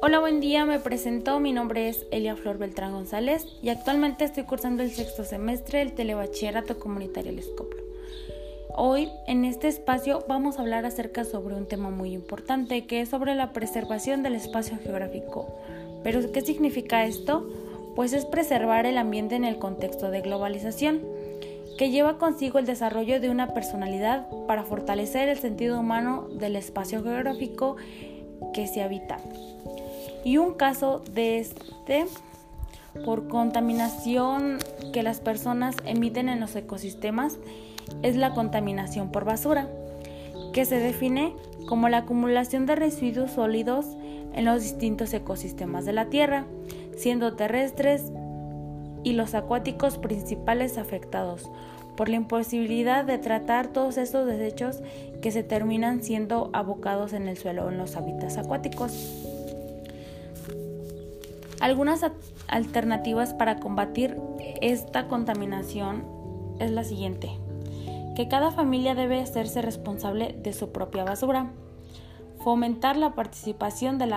Hola, buen día, me presento, mi nombre es Elia Flor Beltrán González y actualmente estoy cursando el sexto semestre del Telebachillerato Comunitario El Escoplo. Hoy en este espacio vamos a hablar acerca sobre un tema muy importante que es sobre la preservación del espacio geográfico. ¿Pero qué significa esto? Pues es preservar el ambiente en el contexto de globalización, que lleva consigo el desarrollo de una personalidad para fortalecer el sentido humano del espacio geográfico que se habita y un caso de este por contaminación que las personas emiten en los ecosistemas es la contaminación por basura, que se define como la acumulación de residuos sólidos en los distintos ecosistemas de la Tierra, siendo terrestres y los acuáticos principales afectados por la imposibilidad de tratar todos estos desechos que se terminan siendo abocados en el suelo en los hábitats acuáticos. Algunas alternativas para combatir esta contaminación es la siguiente, que cada familia debe hacerse responsable de su propia basura, fomentar la participación de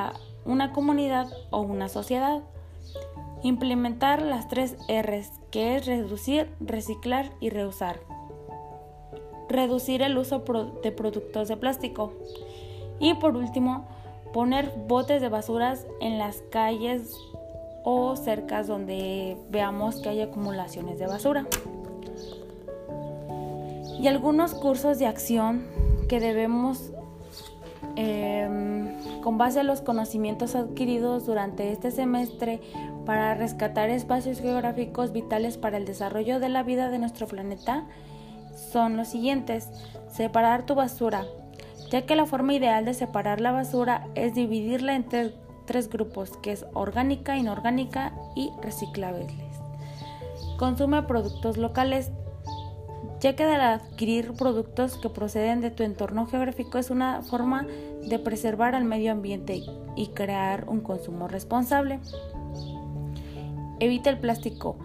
una comunidad o una sociedad, implementar las tres R's, que es reducir, reciclar y reusar, reducir el uso de productos de plástico. Y por último, poner botes de basuras en las calles o cercas donde veamos que hay acumulaciones de basura. Y algunos cursos de acción que debemos, em, con base a los conocimientos adquiridos durante este semestre, para rescatar espacios geográficos vitales para el desarrollo de la vida de nuestro planeta, son los siguientes. Separar tu basura, ya que la forma ideal de separar la basura es dividirla entre tres grupos, que es orgánica, inorgánica y reciclables. Consume productos locales, ya que al adquirir productos que proceden de tu entorno geográfico es una forma de preservar al medio ambiente y crear un consumo responsable. Evita el plástico.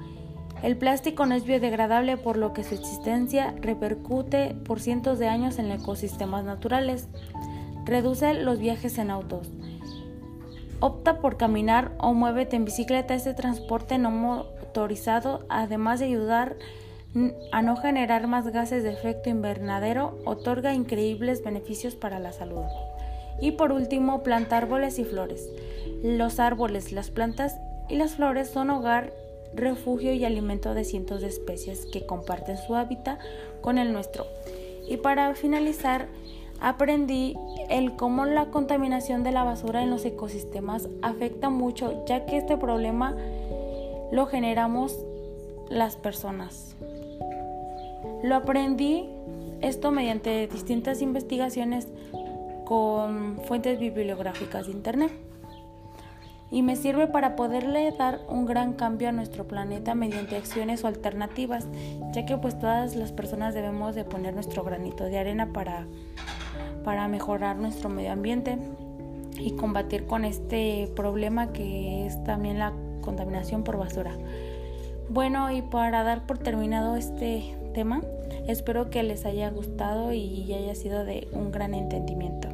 El plástico no es biodegradable por lo que su existencia repercute por cientos de años en ecosistemas naturales. Reduce los viajes en autos. Opta por caminar o muévete en bicicleta. Este transporte no motorizado, además de ayudar a no generar más gases de efecto invernadero, otorga increíbles beneficios para la salud. Y por último, planta árboles y flores. Los árboles, las plantas y las flores son hogar, refugio y alimento de cientos de especies que comparten su hábitat con el nuestro. Y para finalizar, aprendí el cómo la contaminación de la basura en los ecosistemas afecta mucho, ya que este problema lo generamos las personas. Lo aprendí esto mediante distintas investigaciones con fuentes bibliográficas de internet y me sirve para poderle dar un gran cambio a nuestro planeta mediante acciones o alternativas, ya que pues todas las personas debemos de poner nuestro granito de arena para para mejorar nuestro medio ambiente y combatir con este problema que es también la contaminación por basura. Bueno, y para dar por terminado este tema, espero que les haya gustado y haya sido de un gran entendimiento.